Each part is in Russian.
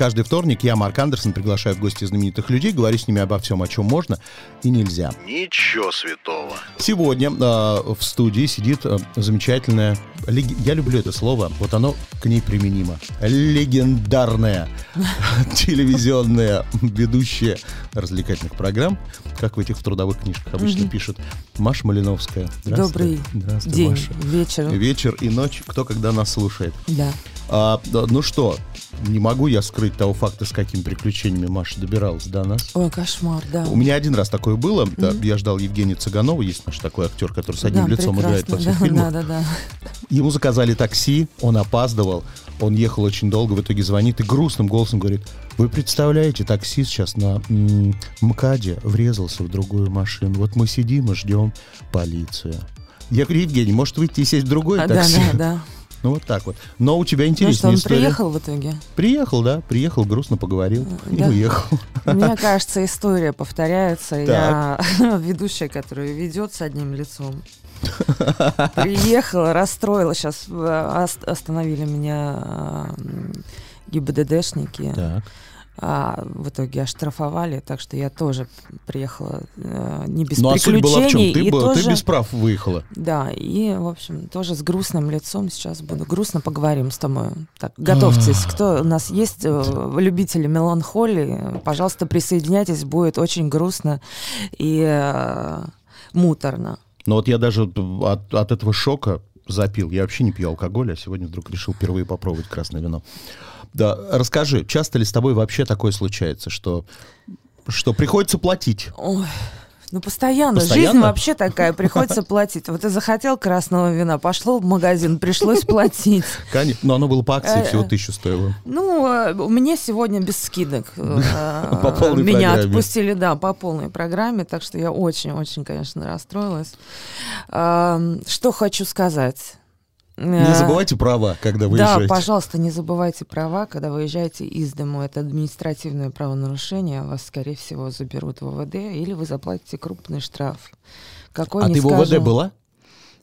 Каждый вторник я, Марк Андерсон, приглашаю в гости знаменитых людей, говорю с ними обо всем, о чем можно и нельзя. Ничего святого. Сегодня э, в студии сидит э, замечательная, лег- я люблю это слово, вот оно к ней применимо, легендарная телевизионная ведущая развлекательных программ, как в этих трудовых книжках обычно пишут, Маша Малиновская. Добрый Здравствуй, день, Маша. вечер. Вечер и ночь, кто когда нас слушает. Да. А, да, ну что, не могу я скрыть того факта, с какими приключениями Маша добиралась до нас. Ой, кошмар, да. У меня один раз такое было. да, я ждал Евгения Цыганова, есть наш такой актер, который с одним Да, лицом играет во прекрасно, всех да, фильмах. Да, да, да. Ему заказали такси, он опаздывал, он ехал очень долго, в итоге звонит и грустным голосом говорит, вы представляете, такси сейчас на м, МКАДе врезался в другую машину. Вот мы сидим и ждем полицию. Я говорю, Евгений, может выйти и сесть в другое А, да, такси? да, да. Ну вот так вот. Но у тебя Ну что, интересная он история. приехал в итоге? Приехал, да, приехал, грустно поговорил и да. уехал. Мне кажется, история повторяется. Я ведущая, которая ведет с одним лицом. Приехала, расстроила. Сейчас остановили меня м, ГИБДДшники. Так. А в итоге оштрафовали, так что я тоже приехала э, не без Ну а суть была в чем? приключений. Ты, была- ты тоже- без прав выехала. Да, и, в общем, тоже с грустным лицом сейчас буду. Грустно поговорим с тобой. Так, готовьтесь. Кто у нас есть э, любители меланхолии, пожалуйста, присоединяйтесь. Будет очень грустно и э, муторно. Но вот я даже от, от этого шока запил. Я вообще не пью алкоголь, а сегодня вдруг решил впервые попробовать красное вино. Да, расскажи, часто ли с тобой вообще такое случается, что, что приходится платить? Ой, ну постоянно. Постоянно? Жизнь вообще такая, приходится платить. Вот ты захотел красного вина, пошло в магазин, пришлось платить. Конечно. Но оно было по акции, Э, всего тысячу стоило. Ну, э, мне сегодня без скидок. э, По полной Меня отпустили, да, по полной программе, так что я очень-очень, конечно, расстроилась. Что хочу сказать. Не забывайте права, когда Да, выезжаете. пожалуйста, не забывайте права, когда выезжаете из дому. Это административное правонарушение. Вас, скорее всего, заберут в ОВД, или вы заплатите крупный штраф. Какой а ты в ОВД скажу. была?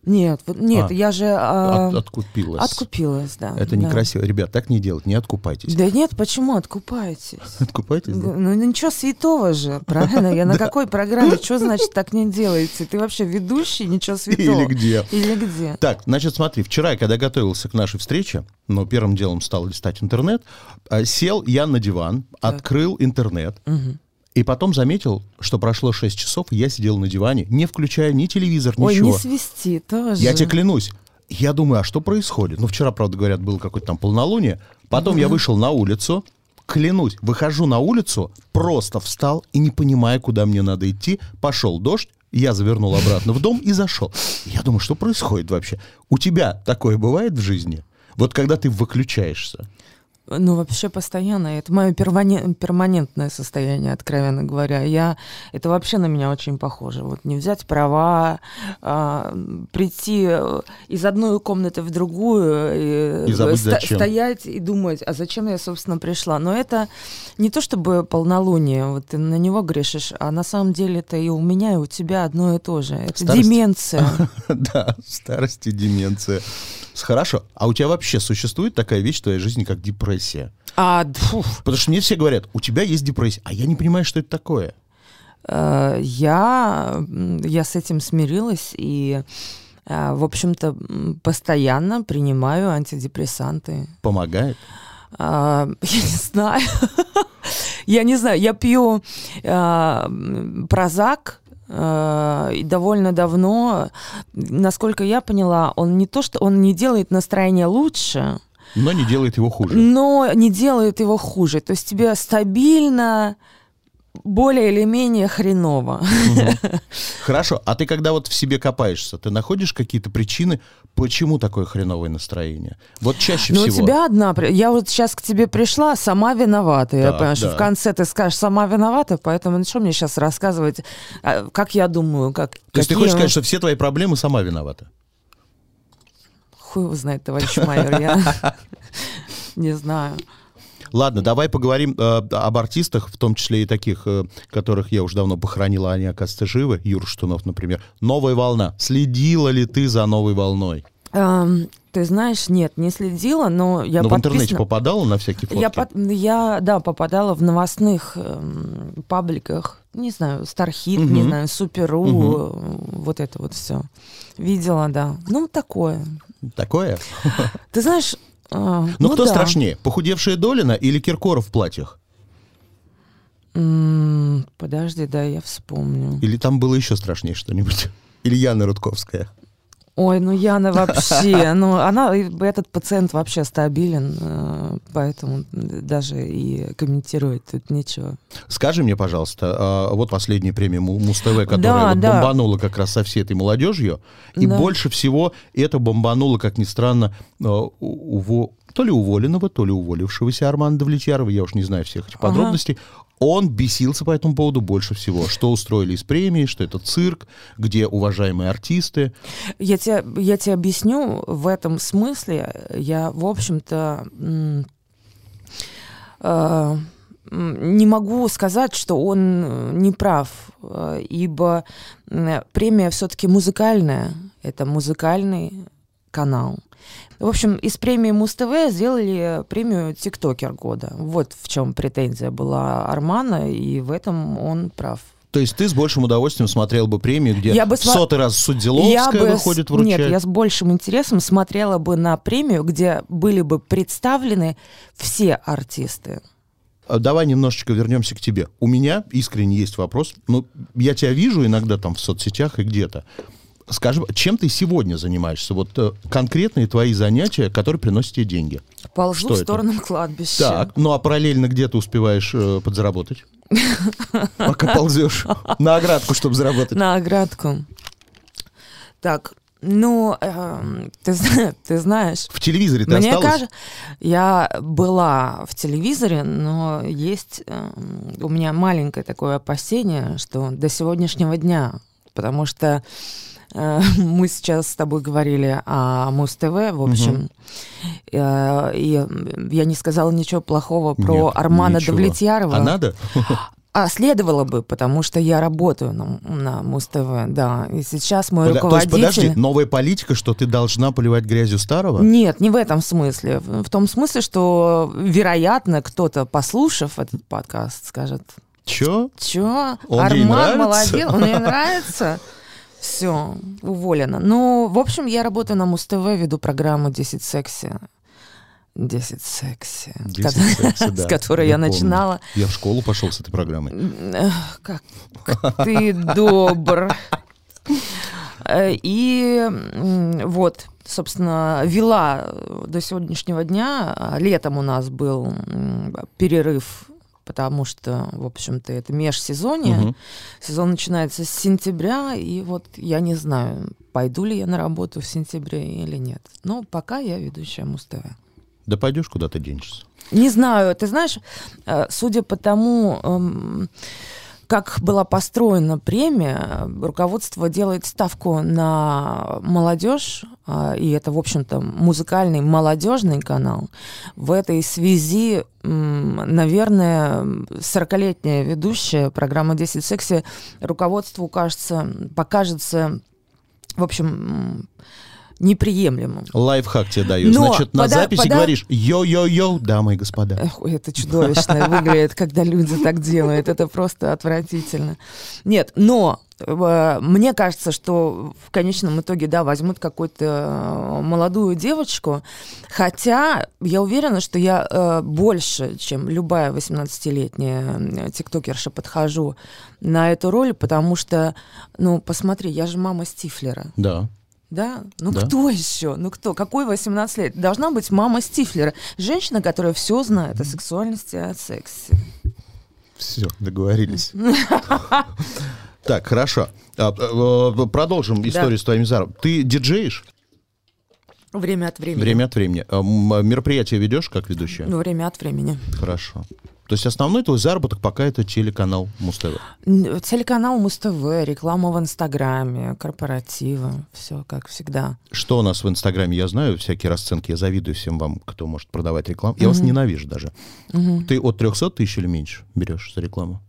Нет, вот- нет, А. я же а, От- откупилась. откупилась, да. Это да. некрасиво. Ребят, так не делать, не откупайтесь. Да нет, почему откупаетесь? Откупайтесь, да? Ну ничего святого же, правильно? Я на какой программе? Что значит так не делаете? Ты вообще ведущий, ничего святого. Или где? Или где? Так, значит, смотри, вчера, когда готовился к нашей встрече, ну, первым делом стал листать интернет, а, сел я на диван, открыл интернет. И потом заметил, что прошло 6 часов, и я сидел на диване, не включая ни телевизор, Ой, ничего. не свисти тоже. Я тебе клянусь. Я думаю, а что происходит? Ну, вчера, правда, говорят, было какое-то там полнолуние. Потом я вышел на улицу, клянусь, выхожу на улицу, просто встал и не понимая, куда мне надо идти, пошел дождь, я завернул обратно в дом и зашел. Я думаю, что происходит вообще? У тебя такое бывает в жизни? Вот когда ты выключаешься. Ну, вообще постоянно. Это мое пермане- перманентное состояние, откровенно говоря. Я... Это вообще на меня очень похоже. Вот не взять права, а, прийти э, из одной комнаты в другую, э, И забыть ста- зачем. стоять и думать, а зачем я, собственно, пришла. Но это не то чтобы полнолуние, вот ты на него грешишь, а на самом деле это и у меня, и у тебя одно и то же. Это Старость. деменция. Да, старость и деменция. Хорошо. А у тебя вообще существует такая вещь в твоей жизни, как депрессия? А, фу, Потому что мне все говорят, у тебя есть депрессия, а я не понимаю, что это такое. Э, Я, я с этим смирилась и, э, в общем-то, постоянно принимаю антидепрессанты. Помогает? А, Я не знаю. Я не знаю. Я пью м, прозак э, и довольно давно. Насколько я поняла, он не то, что он не делает настроение лучше, Но не делает его хуже. но не делает его хуже. То есть тебе стабильно, более или менее хреново. Хорошо, а ты когда вот в себе копаешься, ты находишь какие-то причины, почему такое хреновое настроение? Вот чаще Ну, у всего. тебя одна... Я вот сейчас к тебе пришла, сама виновата. я Так, понимаю, что да. в конце ты скажешь, сама виновата, поэтому ну, что мне сейчас рассказывать, а, как я думаю, как... То есть ты хочешь сказать, что все твои проблемы сама виновата? Хуй его знает, товарищ майор, я не знаю. Ладно, давай поговорим э, об артистах, в том числе и таких, э, которых я уже давно похоронила, они, оказывается, живы. Юр Штунов, например. «Новая волна». Следила ли ты за «Новой волной»? Эм, ты знаешь, нет, не следила, но я Ну, в интернете подписана- попадала на всякие фотки? Я, под- я, да, попадала в новостных эм, пабликах, не знаю, Стархит, не Мгм. знаю, Суперу, э, вот это вот все. Видела, да. Ну, такое. Такое? Ты знаешь... э, Ну, ну кто да. страшнее, похудевшая Долина или Киркоров в платьях? М, Подожди, да, я вспомню. Или там было еще страшнее что-нибудь? Или Яна Рудковская? Ой, ну Яна вообще, ну она, этот пациент вообще стабилен, э, поэтому даже и комментировать тут нечего. Скажи мне, пожалуйста, а, вот последняя премия Му- Муз-ТВ, которая Да, вот да. бомбанула как раз со всей этой молодежью, и Да. больше всего это бомбануло, как ни странно, а, у- уво- то ли уволенного, то ли уволившегося Армана Давлетьярова, я уж не знаю всех этих Ага. Он бесился по этому поводу больше всего. Что устроили из премии, что это цирк, где уважаемые артисты. Я тебе, я тебе объясню, в этом смысле я, в общем-то, э, не могу сказать, что он э, не прав, э, ибо премия все-таки музыкальная, это музыкальный канал. В общем, из премии Муз-ТВ сделали премию «Тиктокер года». Вот в чем претензия была Армана, и в этом он прав. То есть ты с большим удовольствием смотрел бы премию, где Я бы в сма- сотый раз Судзиловская бы с- выходит вручать? Нет, я с большим интересом смотрела бы на премию, где были бы представлены все артисты. А Давай немножечко вернемся к тебе. У меня искренне есть вопрос. Ну, я тебя вижу иногда там в соцсетях и где-то. Скажи, чем ты сегодня занимаешься? Вот э, конкретные твои занятия, которые приносят тебе деньги. Ползу Что в это? сторону кладбища. Так, ну а параллельно где ты успеваешь э, подзаработать? Пока ползешь на оградку, чтобы заработать. На оградку. Так, ну, эм, ты, ты знаешь, В телевизоре ты мне осталась? кажется, я была в телевизоре, но есть эм, у меня маленькое такое опасение, что до сегодняшнего дня, потому что э, мы сейчас с тобой говорили о Муз-ТВ, в общем, э, и я не сказала ничего плохого про Нет, Армана ничего. Давлетьярова. А надо? А следовало бы, потому что я работаю на, на Муз-ТВ, да. И сейчас мой Пода- То есть, руководитель... подожди, новая политика, что ты должна поливать грязью старого? Нет, не в этом смысле. В том смысле, что, вероятно, кто-то, послушав этот подкаст, скажет, Чё? чё, Он Арман нравится?» молодец, он ей нравится. Все, уволена. Ну, в общем, я работаю на Муз-ТВ, веду программу «10 секси». «10 секси», 10 ко- секси, да, с которой я помню. начинала. Я в школу пошел с этой программой. Как ты добр. Э, И вот, собственно, вела до сегодняшнего дня. Летом у нас был перерыв, потому что, в общем-то, это межсезонье. Мгм. Сезон начинается с сентября, и вот я не знаю, пойду ли я на работу в сентябре или нет. Но пока я ведущая Муз-ТВ. Да пойдешь, куда ты денешься. Не знаю, ты знаешь, э, судя по тому, эм, как была построена премия, руководство делает ставку на молодежь, а, и это, в общем-то, музыкальный молодежный канал. В этой связи, наверное, 40-летняя ведущая программы «10 секси» руководству кажется, покажется, в общем, неприемлемым. Лайфхак тебе даю. Но Значит, на пода- записи пода- говоришь «Йо-йо-йо, дамы и господа». Ой, это чудовищно выглядит, когда люди так делают. Это просто отвратительно. Нет, но э, мне кажется, что в конечном итоге, да, возьмут какую-то э, молодую девочку, хотя я уверена, что я э, больше, чем любая 18-летняя э, тиктокерша подхожу на эту роль, потому что, ну, посмотри, я же мама Стифлера. Да. Да? Ну Да. кто еще? Ну кто? Какой 18 лет? Должна быть мама Стифлера. Женщина, которая все знает о сексуальности и о сексе. Все, договорились. Так, хорошо. А, э, Продолжим историю с твоим заром. Ты диджеешь Время от времени. время от времени. М, Мероприятия ведешь как ведущая? Ну, время от времени. Хорошо. То есть основной твой заработок пока это телеканал Муз-ТВ. Телеканал Муз-ТВ, реклама в Инстаграме, корпоративы, все как всегда. Что у нас в Инстаграме, я знаю, всякие расценки, я завидую всем вам, кто может продавать рекламу. Я вас Мгм. ненавижу даже. Мгм. Ты от 300 тысяч или меньше берешь за рекламу?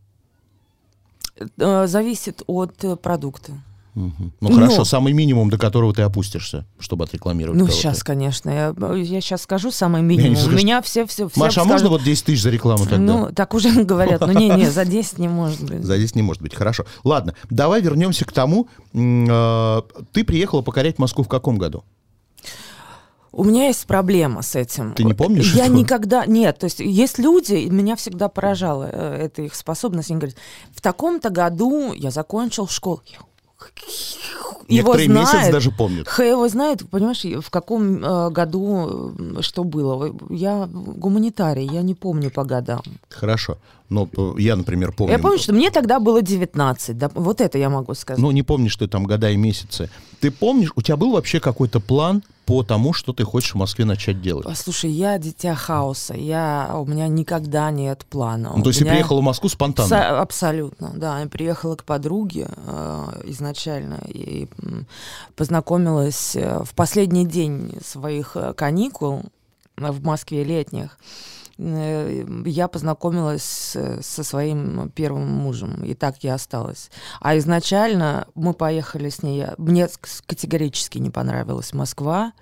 Э, Зависит от э, продукта. Ну Но- хорошо, самый минимум, до которого ты опустишься, чтобы отрекламировать Ну, сейчас, конечно. Я, я сейчас скажу самый минимум. У скажешь. меня все, все, все Маша, а можно вот 10 тысяч за рекламу тогда? Ну, так уже говорят. Ну, не-не, за 10 не может быть. За 10 не может быть. Хорошо. Ладно, давай вернемся к тому. э, Ты приехала покорять Москву в каком году? У меня есть проблема с этим. Ты не помнишь Я этого? никогда... Нет, то есть есть люди, меня всегда поражала э, эта их способность. Они говорят, в таком-то году я закончил школу. Его Некоторые знают. даже помнят. Х его знает, понимаешь, в каком э, году э, что было. Я гуманитарий, я не помню по годам. Хорошо. Но э, я, например, помню. Я помню, что мне тогда было 19. да, вот это я могу сказать. Ну, не помнишь ты там года и месяцы. Ты помнишь, у тебя был вообще какой-то план по тому, что ты хочешь в Москве начать делать? Слушай, я дитя хаоса. Я, у меня никогда нет плана. Ну, то есть ты приехала в Москву спонтанно? Са- абсолютно, да. Я приехала к подруге э, изначально и познакомилась э, в последний день своих э, каникул э, в Москве летних. Э, Я познакомилась со своим первым мужем, и так я осталась. А изначально мы поехали с ней. Мне категорически не понравилась Москва.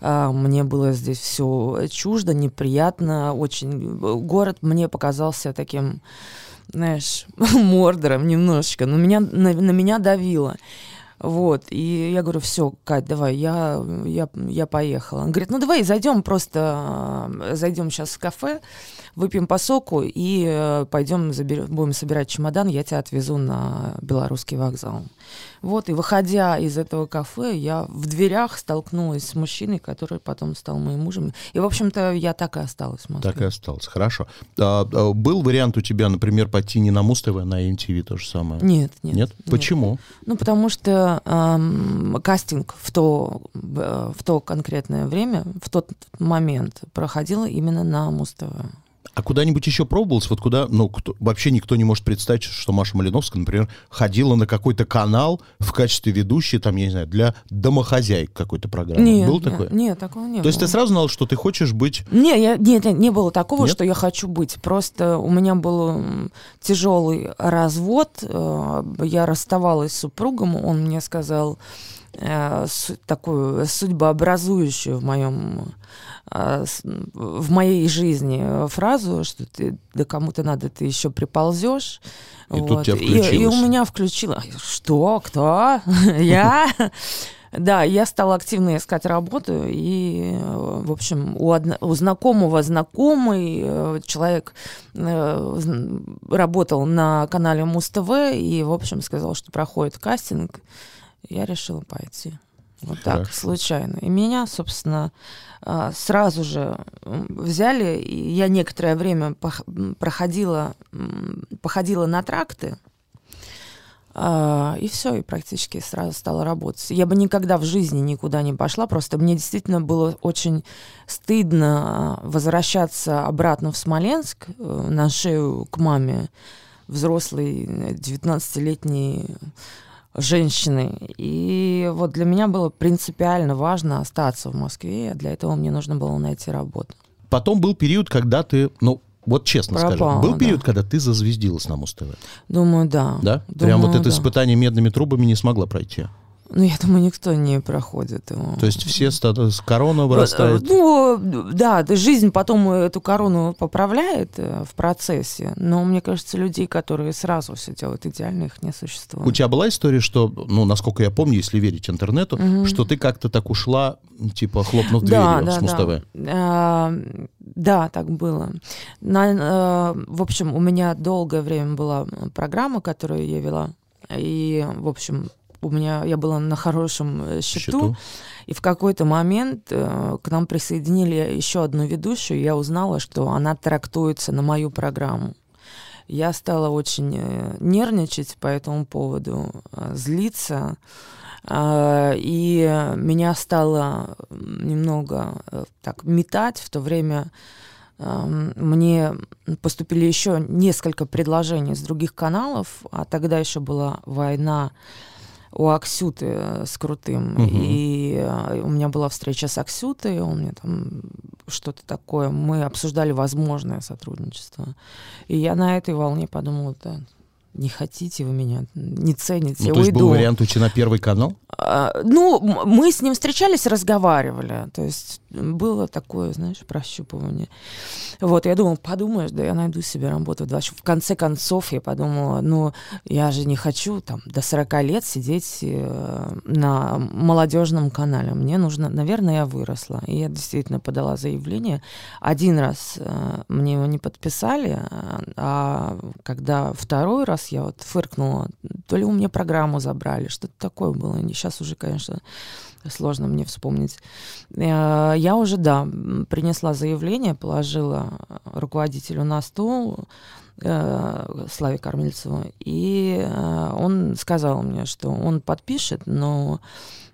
А, Мне было здесь все чуждо, неприятно, очень. Город мне показался таким знаешь, мордором немножечко, но меня, на, на меня давило. Вот, и я говорю, все, Кать, давай, я, я, я поехала. Он говорит, ну давай зайдем просто, э, зайдем сейчас в кафе, выпьем по соку и э, пойдем забер- будем собирать чемодан, я тебя отвезу на Белорусский вокзал. Вот, и выходя из этого кафе, я в дверях столкнулась с мужчиной, который потом стал моим мужем. И, в общем-то, я так и осталась в Москве. Так и осталось. Хорошо. А, а, был вариант у тебя, например, пойти не на Муз-ТВ, а на MTV то же самое? Нет, нет. Нет? Почему? Ну, потому что эм, кастинг в то, в в то конкретное время, в тот момент проходил именно на Муз-ТВ. А куда-нибудь еще пробовалась? Вот куда, ну, кто- вообще никто не может представить, что Маша Малиновская, например, ходила на какой-то канал в качестве ведущей, там, я не знаю, для домохозяек какой-то программы. Нет, Был нет, такое? Нет, такого не То есть было. ты сразу знал, что ты хочешь быть... Не, я, нет, не было такого, Нет? что я хочу быть. Просто у меня был тяжелый развод. э, Я расставалась с супругом. Он мне сказал э, су- такую судьбообразующую в моем э, с- в моей жизни фразу, что ты да кому-то надо, ты еще приползешь. И тут тебя и, и у меня включило. Что? Кто? Я? Да, я стала активно искать работу, и, в общем, у, одно- у знакомого знакомый э, человек э, работал на канале Муз-ТВ, и, в общем, сказал, что проходит кастинг. Я решила пойти. Вот так, Хорошо. случайно. И меня, собственно, а, сразу же взяли, и я некоторое время проходила, походила на тракты, а, и все, и практически сразу стала работать. Я бы никогда в жизни никуда не пошла, просто мне действительно было очень стыдно возвращаться обратно в Смоленск э, на шею к маме взрослой э, 19-летней женщины. И вот для меня было принципиально важно остаться в Москве, а для этого мне нужно было найти работу. Потом был период, когда ты, ну, вот честно скажем, Пропала, был да. период, когда ты зазвездилась на Муз-ТВ, Думаю, да. да? Прям вот Думаю, это да. испытание медными трубами не смогла пройти. Ну, я думаю, никто не проходит его. То есть все статы- с корона вырастает. Ну, да, жизнь потом эту корону поправляет э, в процессе, но мне кажется, людей, которые сразу все делают идеально, их не существует. У тебя была история, что, ну, насколько я помню, если верить интернету, Мгм. что ты как-то так ушла, типа, хлопнув Да, дверью да, с Муз-ТВ? да. А, да, так было. На, э, в общем, у меня долгое время была программа, которую я вела, и, в общем, у меня я была на хорошем э, счету, Счету. и в какой-то момент э, к нам присоединили еще одну ведущую, и я узнала, что она трактуется на мою программу. Я стала очень э, нервничать по этому поводу, э, злиться. И меня стало немного э, так метать в то время. эм, мне поступили еще несколько предложений с других каналов, а тогда еще была война у Аксюты э, с Крутым. Мгм. И э, у меня была встреча с Аксютой, он мне там что-то такое. Мы обсуждали возможное сотрудничество. И я на этой волне подумала, да, не хотите вы меня, не цените, Ну, я то есть уйду. был вариант уйти на первый канал? А, Ну, мы с ним встречались, разговаривали. То есть было такое, знаешь, прощупывание. Вот, я думала, подумаешь, да я найду себе работу. в конце концов, я подумала, ну, я же не хочу там до 40 лет сидеть э, на молодежном канале. Мне нужно, наверное, я выросла. И я действительно подала заявление. Один раз э, мне его не подписали, а- а когда второй раз я вот фыркнула, то ли у меня программу забрали, что-то такое было. Сейчас уже, конечно, сложно мне вспомнить. Э, Я уже, да, принесла заявление, положила руководителю на стол, э, Славе Кормильцеву, и э, он сказал мне, что он подпишет, но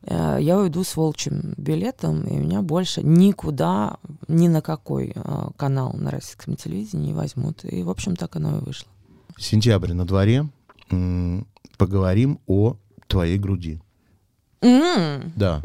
э, я уйду с волчьим билетом, и меня больше никуда, ни на какой э, канал на российском телевидении не возьмут. И, в общем, так оно и вышло. Сентябрь на дворе. Поговорим о твоей груди. М, Да.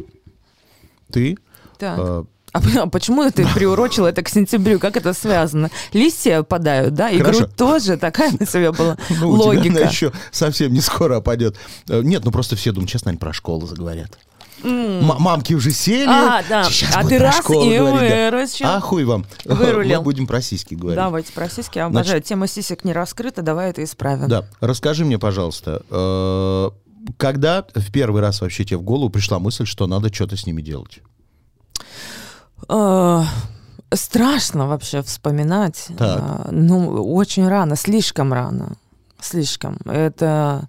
Ты так. э, А а почему ты приурочила это к сентябрю? Как это связано? Листья опадают, да? И грудь тоже. Такая на себя была Ну, у тебя логика. она еще совсем не скоро опадет. Э, Нет, ну просто все думают, сейчас, наверное, про школу заговорят. М- Мамки уже сели. А, да. Сейчас А ты раз школу и говорить, да. выручил. А хуй вам. Вырулил. Мы будем про сиськи говорить. Давайте про сиськи. Я обожаю. Тема сисек не раскрыта, давай это исправим. Да, расскажи мне, пожалуйста, э, когда в первый раз вообще тебе в голову пришла мысль, что надо что-то с ними делать? Э, Страшно вообще вспоминать. Так. Э, Ну, очень рано, слишком рано. Слишком. Это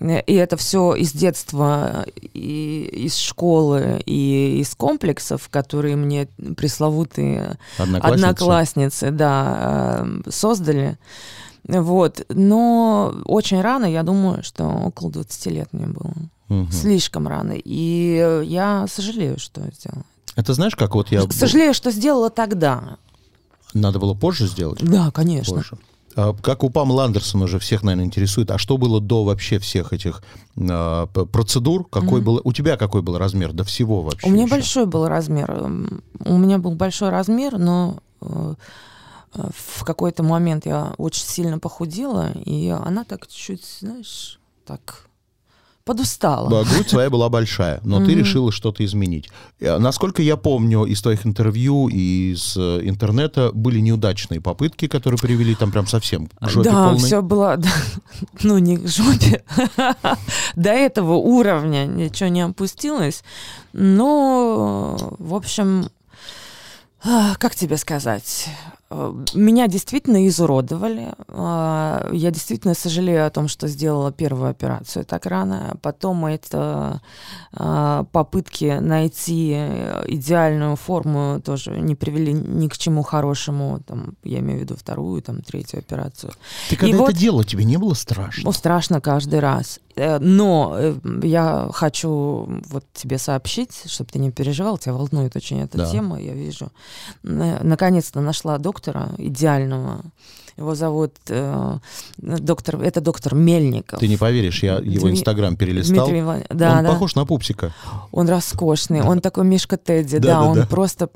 и это все из детства, и из школы, и из комплексов, которые мне пресловутые Одноклассница? одноклассницы, да, э, создали. Вот. Но очень рано, я думаю, что около 20 лет мне было. Мгм. Слишком рано. И э, я сожалею, что сделала. Это знаешь, как вот я... Сожалею, что сделала тогда. Надо было позже сделать? Да, конечно. Позже. А, Как у Памела Андерсона уже всех, наверное, интересует, а что было до вообще всех этих п- процедур? Какой Мгм. был, у тебя какой был размер до всего вообще? У меня еще? большой был размер. У меня был большой размер, но э, э, в какой-то момент я очень сильно похудела, и она так чуть, знаешь, так подустала. Грудь твоя была большая, но ты решила что-то изменить. Э, Насколько я помню из твоих интервью и из э, интернета, были неудачные попытки, которые привели там прям совсем к жопе да, полной. все было, да, ну не к жопе, до этого уровня ничего не опустилось, но, в общем, а, как тебе сказать, э, меня действительно изуродовали, а, я действительно сожалею о том, что сделала первую операцию так рано, потом это а, попытки найти идеальную форму тоже не привели ни к чему хорошему, там, я имею в виду вторую, там, третью операцию. Ты когда И это вот- делала, тебе не было страшно? Ну, страшно каждый раз. Э, Но э, я хочу вот тебе сообщить, чтобы ты не переживал, тебя волнует очень эта Да. тема, я вижу. Наконец-то нашла доктора идеального. Его зовут э, доктор, это доктор Мельников. Ты не поверишь, я его Дми- инстаграм перелистал. Дмитрий Иван- Да, Он да. похож на пупсика. Он роскошный, он такой Мишка Тедди, Да, да, да, он да. просто,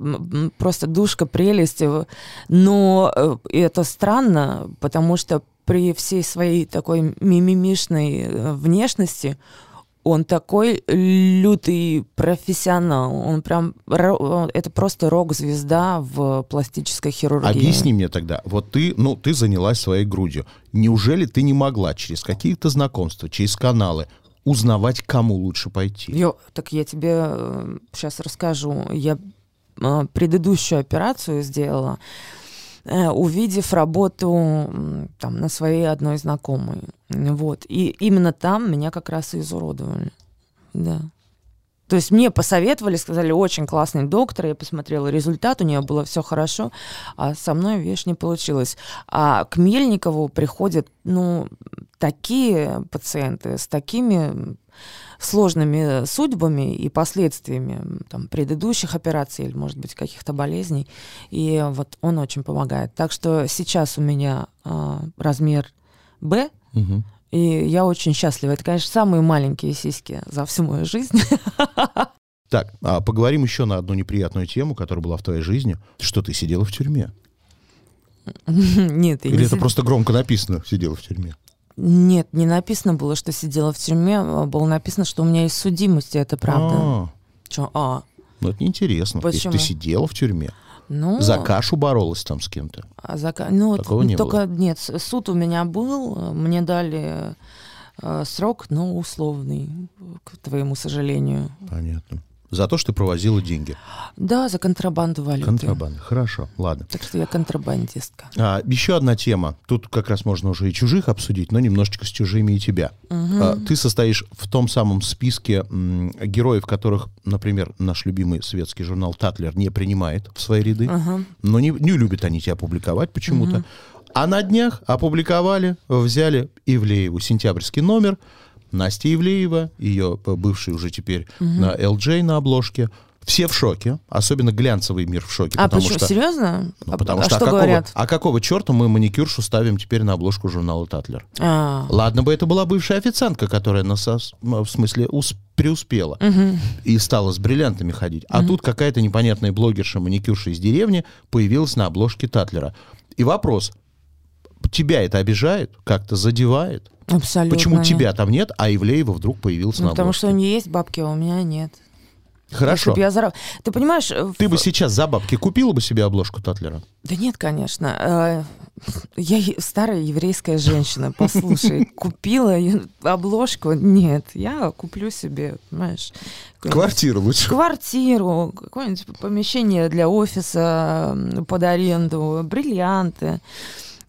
просто душка, прелесть. его. Но э, это странно, потому что при всей своей такой мимимишной э, внешности он такой лютый профессионал. Он прям, это просто рок-звезда в пластической хирургии. Объясни мне тогда, вот ты, ну, ты занялась своей грудью. Неужели ты не могла через какие-то знакомства, через каналы узнавать, кому лучше пойти? Ё, так я тебе сейчас расскажу. Я э, предыдущую операцию сделала, э, увидев работу там на своей одной знакомой. Вот. И именно там меня как раз и изуродовали. Да. То есть мне посоветовали, сказали, очень классный доктор, я посмотрела результат, у нее было все хорошо, а со мной, видишь, не получилось. А к Мельникову приходят, ну, такие пациенты с такими сложными судьбами и последствиями там, предыдущих операций или, может быть, каких-то болезней. И вот он очень помогает. Так что сейчас у меня э, размер Б, Мгм. и я очень счастлива. Это, конечно, самые маленькие сиськи за всю мою жизнь. Так, а поговорим еще на одну неприятную тему, которая была в твоей жизни. Что ты сидела в тюрьме? Нет, я Или не это сид- просто громко написано «сидела в тюрьме»? Нет, не написано было, что сидела в тюрьме, а было написано, что у меня есть судимость, и это правда. А, Чё? А, ну это неинтересно. Если ты Почему? сидела в тюрьме, ну... за кашу боролась там с кем-то. А зака- Ну, Такого не только нет, с- суд у меня был, мне дали э, срок, но условный, к твоему сожалению. Понятно. За то, что ты провозила деньги. Да, за контрабанду валюты. Контрабанда. Хорошо, ладно. Так что я контрабандистка. А, еще одна тема. Тут как раз можно уже и чужих обсудить, но немножечко с чужими и тебя. А, ты состоишь в том самом списке м, героев, которых, например, наш любимый светский журнал «Татлер» не принимает в свои ряды. Ага. Но не, не любят они тебя публиковать почему-то. А на днях опубликовали, взяли Ивлееву сентябрьский номер. Настя Ивлеева, ее бывший уже теперь на LJ на обложке. Все в шоке, особенно глянцевый мир в шоке. А потому почему? что, Серьезно? ну, А- потому а что, что а какого, говорят? а какого черта мы маникюршу ставим теперь на обложку журнала Татлер? А, Ладно бы это была бывшая официантка, которая нас, в смысле, ус- преуспела и стала с бриллиантами ходить. А тут какая-то непонятная блогерша, маникюрша из деревни появилась на обложке Татлера. И вопрос, тебя это обижает, как-то задевает? абсолютно. Почему нет. тебя там нет, а Ивлеева вдруг появился Ну, на потому обложке? что у нее есть бабки, а у меня нет. Хорошо. Если я зараб- Ты понимаешь... э, Ты в- бы сейчас за бабки купила бы себе обложку Татлера? Да нет, конечно. Э, Я старая еврейская женщина, послушай, купила обложку. Нет, я куплю себе, понимаешь, Квартиру лучше. квартиру, какое-нибудь помещение для офиса под аренду, бриллианты.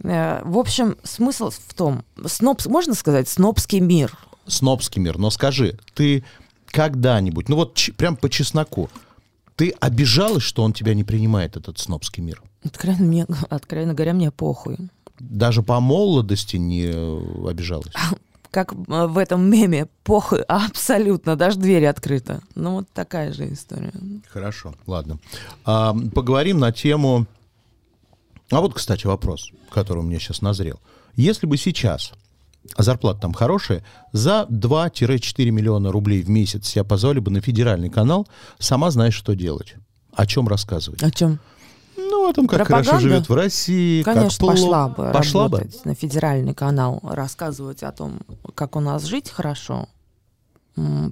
Э, В общем, смысл в том, сноб, можно сказать, снобский мир. Снобский мир. Но скажи, ты когда-нибудь, ну вот ч- прям по чесноку, ты обижалась, что он тебя не принимает, этот снобский мир? Откровенно, мне, откровенно говоря, мне похуй. Даже по молодости не обижалась? Как э, в этом меме, похуй, абсолютно, даже дверь открыта. Ну, вот такая же история. Хорошо, ладно. А, поговорим на тему... А вот, кстати, вопрос, который у меня сейчас назрел. Если бы сейчас, а зарплата там хорошая, за 2-4 миллиона рублей в месяц себя позвали бы на федеральный канал, сама знаешь, что делать. О чем рассказывать? О чем? Ну, о том, как Пропаганда? хорошо живет в России. как Конечно, плохо. пошла бы Пошла бы? работать на федеральный канал, рассказывать о том, как у нас жить хорошо.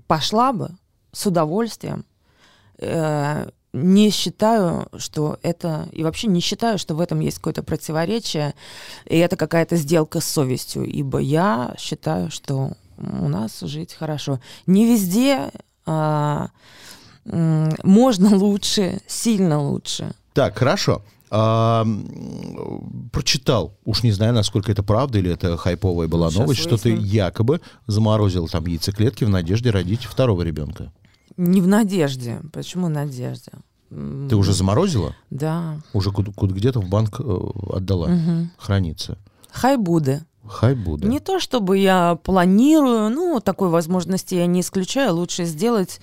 Пошла бы с удовольствием. Не считаю, что это... И вообще не считаю, что в этом есть какое-то противоречие, и это какая-то сделка с совестью, ибо я считаю, что у нас жить хорошо. Не везде а, можно лучше, сильно лучше. Так, хорошо. А, прочитал, уж не знаю, насколько это правда или это хайповая была Щас новость, что ты выясним. якобы заморозил там яйцеклетки в надежде родить второго ребенка. Не в надежде. Почему надежде? Ты уже заморозила? Да. Уже где-то в банк э, отдала? Мгм. Хранится. Хай буде. Хай будет. Не то чтобы я планирую, ну, такой возможности я не исключаю. Лучше сделать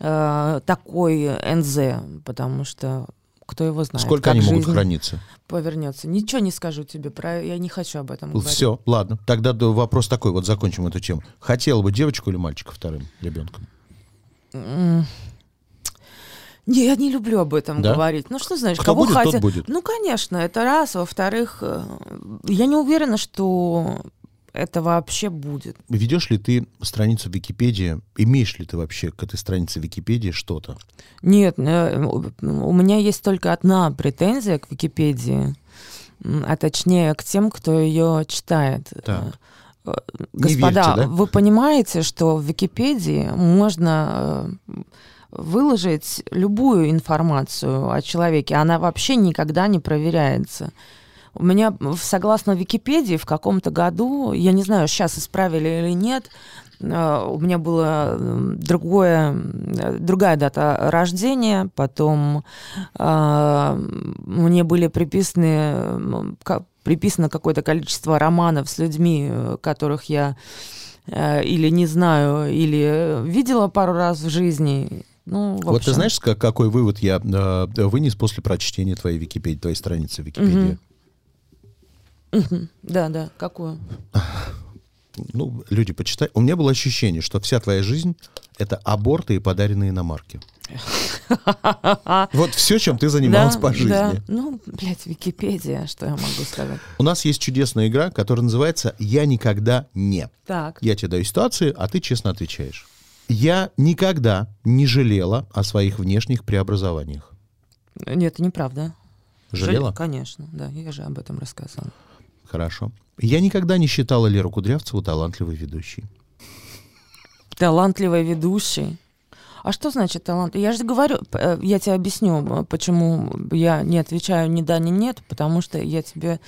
э, такой НЗ, потому что кто его знает. Сколько они могут храниться? Повернется. Ничего не скажу тебе про. Я не хочу об этом говорить. Все, ладно. Тогда да, вопрос такой, вот закончим эту тему. Хотела бы девочку или мальчика вторым ребенком? Не, я не люблю об этом Да? говорить. Ну что значит, Кто кого будет, тот хотят? будет. Ну, конечно, это раз. Во-вторых, э, я не уверена, что это вообще будет. Ведешь ли ты страницу Википедии? Имеешь ли ты вообще к этой странице Википедии что-то? Нет, э, у меня есть только одна претензия к Википедии, а точнее к тем, кто ее читает. Так. Господа, верьте, да? вы понимаете, что в Википедии можно э, выложить любую информацию о человеке, она вообще никогда не проверяется. У меня, согласно Википедии, в каком-то году, я не знаю, сейчас исправили или нет, у меня была другое, другая дата рождения, потом э, мне были приписаны, приписано какое-то количество романов с людьми, э, которых я э, или не знаю, или видела пару раз в жизни. Ну, в Вот ты знаешь, как- какой вывод я э, вынес после прочтения твоей Википедии, твоей страницы Википедии? Мгм. Да, да, какую? Ну, люди, почитай. У меня было ощущение, что вся твоя жизнь — это аборты и подаренные иномарки. Вот все, чем ты занималась Да, по жизни. да. Ну, блядь, Википедия, что я могу сказать? У нас есть чудесная игра, которая называется «Я никогда не». Так. Я тебе даю ситуацию, а ты честно отвечаешь. Я никогда не жалела о своих внешних преобразованиях. Нет, это неправда. Жалела? Жаль- Конечно, да, я же об этом рассказывала. Хорошо. Я никогда не считала Леру Кудрявцеву талантливой ведущей. Талантливый ведущий. А что значит талант? Я же говорю, э, я тебе объясню, почему я не отвечаю ни да, ни нет, потому что я тебе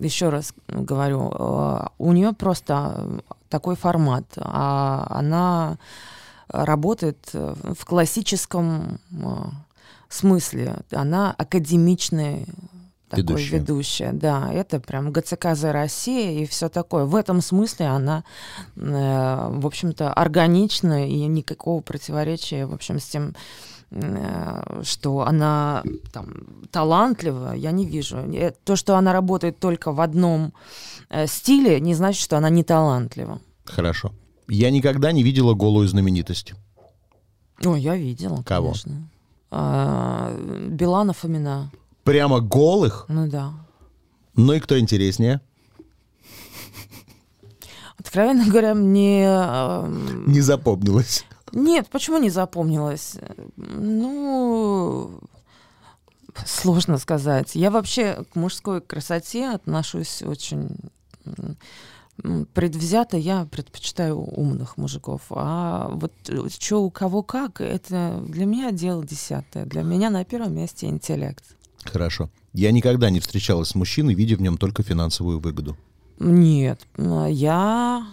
еще раз говорю, э, у нее просто такой формат, а она работает в классическом э, смысле. Она академичная такой Ведущая. ведущая. Да, это прям ГЦКЗ Россия и все такое. В этом смысле она, э, в общем-то, органична и никакого противоречия, в общем, с тем, э, что она там талантлива, я не вижу. Э, То, что она работает только в одном э, стиле, не значит, что она не талантлива. Хорошо. Я никогда не видела голую знаменитость. О, я видела, Кого? конечно. А, Билана Фомина. Прямо голых? Ну да. Ну и кто интереснее? Откровенно говоря, мне... эм, Не запомнилось. Нет, почему не запомнилось? Ну, сложно сказать. Я вообще к мужской красоте отношусь очень предвзято. Я предпочитаю умных мужиков. А вот что у кого как, это для меня дело десятое. Для меня на первом месте интеллект. Хорошо. Я никогда не встречалась с мужчиной, видя в нем только финансовую выгоду. Нет, я...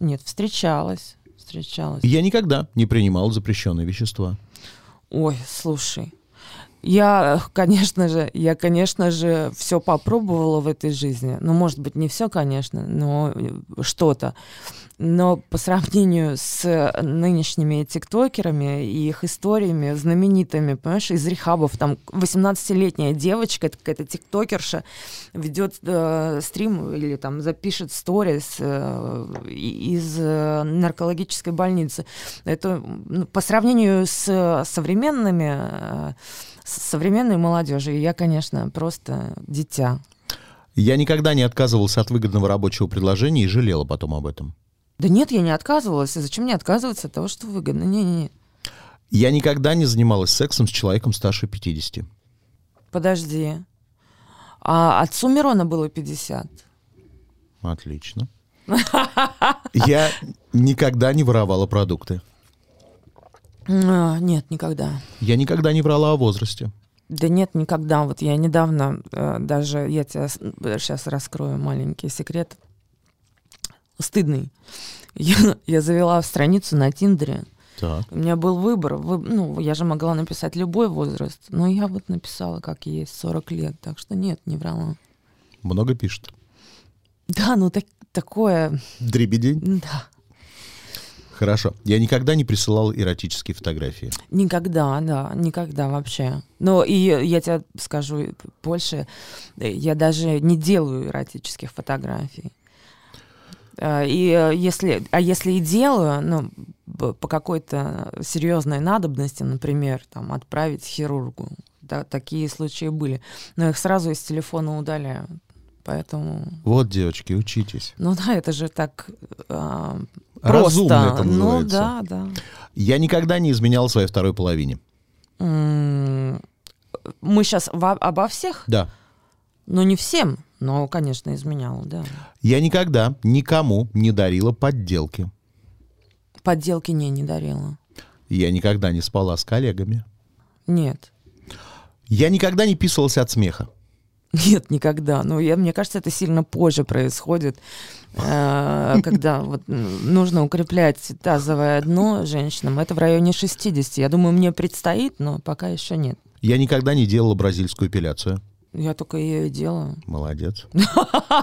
Нет, встречалась. Встречалась. Я никогда не принимал запрещенные вещества. Ой, слушай, я, конечно же, я, конечно же, все попробовала в этой жизни. Ну, может быть, не все, конечно, но э, что-то. Но по сравнению с нынешними тиктокерами и их историями знаменитыми, понимаешь, из рехабов, там 18-летняя девочка, какая-то тиктокерша, ведет э, стрим или там запишет сторис э, из э, наркологической больницы. Это ну, по сравнению с современными, э, современной молодежью, я, конечно, просто дитя. Я никогда не отказывался от выгодного рабочего предложения и жалела потом об этом. Да нет, я не отказывалась. И зачем мне отказываться от того, что выгодно? Не-не-не. Я никогда не занималась сексом с человеком старше 50. Подожди. А отцу Мирона было 50. Отлично. Я никогда не воровала продукты. А, нет, никогда. Я никогда не врала о возрасте. Да нет, никогда. Вот я недавно э, даже, я тебе сейчас раскрою маленький секрет. Стыдный. Я, я завела страницу на Тиндере. Так. У меня был выбор. Вы- ну, я же могла написать любой возраст. Но я вот написала, как есть, 40 лет. Так что нет, не врала. Много пишет. Да, ну так, такое... Дребедень. Да. Хорошо. Я никогда не присылал эротические фотографии. Никогда, да, никогда вообще. Но и я тебе скажу больше, э, я даже не делаю эротических фотографий. Э, И э, если, а если и делаю, ну, по какой-то серьезной надобности, например, там, отправить хирургу, да, такие случаи были, но их сразу из телефона удаляют. Поэтому, Вот, девочки, учитесь. ну да, это же так а, Разумно просто. это ну называется. да, да. Я никогда не изменял своей второй половине. Мы сейчас обо всех? Да. Ну, не всем, но, конечно, изменяла, да. Я никогда никому не дарила подделки. Подделки не, не дарила. Я никогда не спала с коллегами. Нет. Я никогда не писался от смеха. Нет, никогда. Ну, я, мне кажется, это сильно позже происходит, э, когда вот нужно укреплять тазовое дно женщинам. Это в районе 60. Я думаю, мне предстоит, но пока еще нет. Я никогда не делала бразильскую эпиляцию. Я только ее и делаю. Молодец.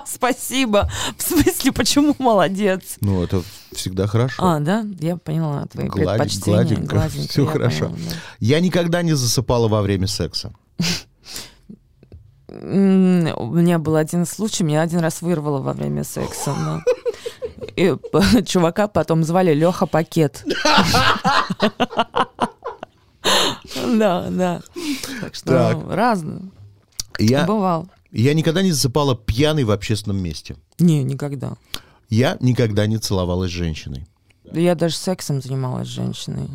Спасибо. В смысле, почему молодец? Ну, это всегда хорошо. А, да? Я поняла твои Гладь- предпочтения. гладенько, Гладенько, всё я хорошо. поняла, да. Я никогда не засыпала во время секса. У меня был один случай, меня один раз вырвало во время секса. да. И чувака потом звали Леха Пакет. Да, да. Так что Так. Я, Бывал. я никогда не засыпала пьяный в общественном месте. Не, никогда. Я никогда не целовалась с женщиной. Я даже сексом занималась с женщиной.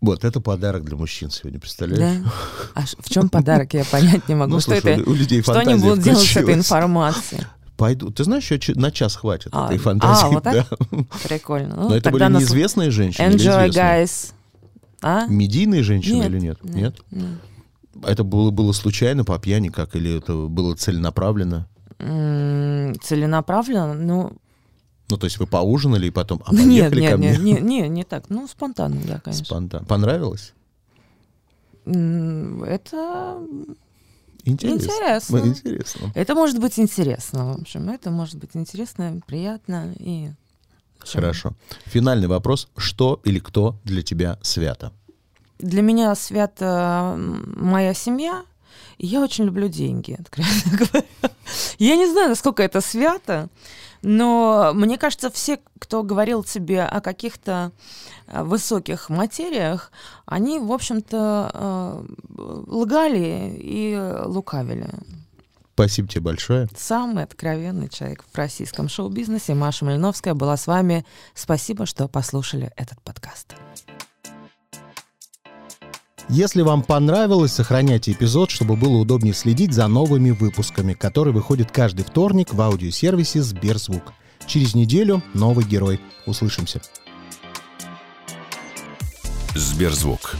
Вот, это подарок для мужчин сегодня, представляешь? Да? А в чем подарок, я понять не могу. Ну, что слушай, это? у людей Что они будут делать с этой информацией? Пойду. Ты знаешь, еще на час хватит А, этой фантазии. а, вот так? да. Прикольно. Ну, Но это были нас- неизвестные женщины или Enjoy, известные? guys. А? Медийные женщины Нет, или нет? нет, Нет? Это было, было случайно по пьяни как? Или это было целенаправленно? М, Целенаправленно? Ну, Ну, то есть вы поужинали и потом, а нет, поехали ко нет, мне? нет, не, так. Ну, спонтанно, да, конечно. Спонтанно. Понравилось? М, Это, Интересно. Интересно. Интересно. это может быть интересно, в общем. Это может быть интересно, приятно и... Хорошо. Финальный вопрос. Что или кто для тебя свято? Для меня свята м, моя семья, и я очень люблю деньги, откровенно говоря. Я не знаю, насколько это свято, но мне кажется, все, кто говорил тебе о каких-то э, высоких материях, они, в общем-то, э, лгали и лукавили. Спасибо тебе большое. Самый откровенный человек в российском шоу-бизнесе Маша Малиновская была с вами. Спасибо, что послушали этот подкаст. Если вам понравилось, сохраняйте эпизод, чтобы было удобнее следить за новыми выпусками, которые выходят каждый вторник в аудиосервисе Сберзвук. Через неделю новый герой. Услышимся. Сберзвук.